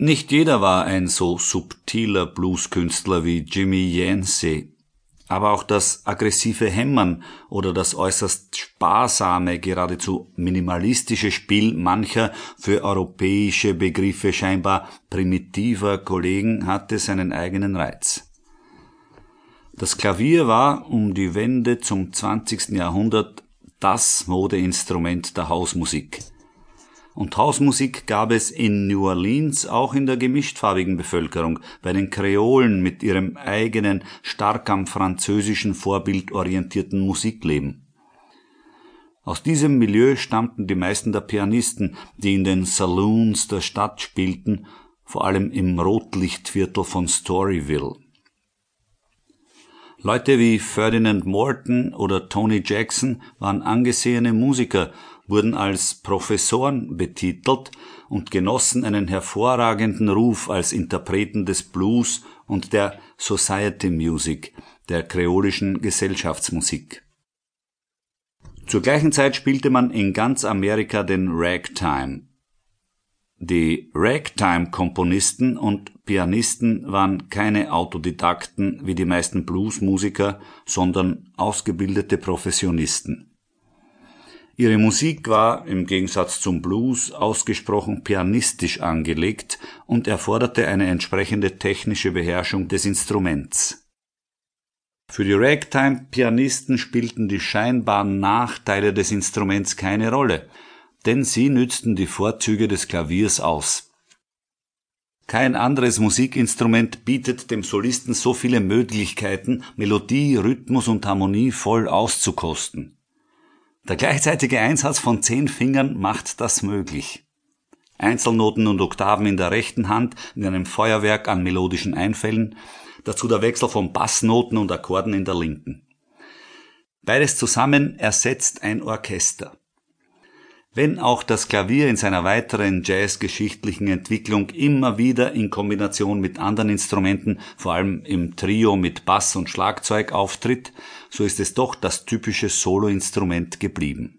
Nicht jeder war ein so subtiler Blueskünstler wie Jimmy Yancey. Aber auch das aggressive Hämmern oder das äußerst sparsame, geradezu minimalistische Spiel mancher für europäische Begriffe scheinbar primitiver Kollegen hatte seinen eigenen Reiz. Das Klavier war um die Wende zum 20. Jahrhundert das Modeinstrument der Hausmusik – und Hausmusik gab es in New Orleans auch in der gemischtfarbigen Bevölkerung, bei den Kreolen mit ihrem eigenen, stark am französischen Vorbild orientierten Musikleben. Aus diesem Milieu stammten die meisten der Pianisten, die in den Saloons der Stadt spielten, vor allem im Rotlichtviertel von Storyville. Leute wie Ferdinand Morton oder Tony Jackson waren angesehene Musiker wurden als Professoren betitelt und genossen einen hervorragenden Ruf als Interpreten des Blues und der Society Music, der kreolischen Gesellschaftsmusik. Zur gleichen Zeit spielte man in ganz Amerika den Ragtime. Die Ragtime-Komponisten und Pianisten waren keine Autodidakten wie die meisten Bluesmusiker, sondern ausgebildete Professionisten. Ihre Musik war, im Gegensatz zum Blues, ausgesprochen pianistisch angelegt und erforderte eine entsprechende technische Beherrschung des Instruments. Für die Ragtime-Pianisten spielten die scheinbaren Nachteile des Instruments keine Rolle, denn sie nützten die Vorzüge des Klaviers aus. Kein anderes Musikinstrument bietet dem Solisten so viele Möglichkeiten, Melodie, Rhythmus und Harmonie voll auszukosten. Der gleichzeitige Einsatz von zehn Fingern macht das möglich. Einzelnoten und Oktaven in der rechten Hand in einem Feuerwerk an melodischen Einfällen, dazu der Wechsel von Bassnoten und Akkorden in der linken. Beides zusammen ersetzt ein Orchester. Wenn auch das Klavier in seiner weiteren jazzgeschichtlichen Entwicklung immer wieder in Kombination mit anderen Instrumenten, vor allem im Trio mit Bass und Schlagzeug auftritt, so ist es doch das typische Soloinstrument geblieben.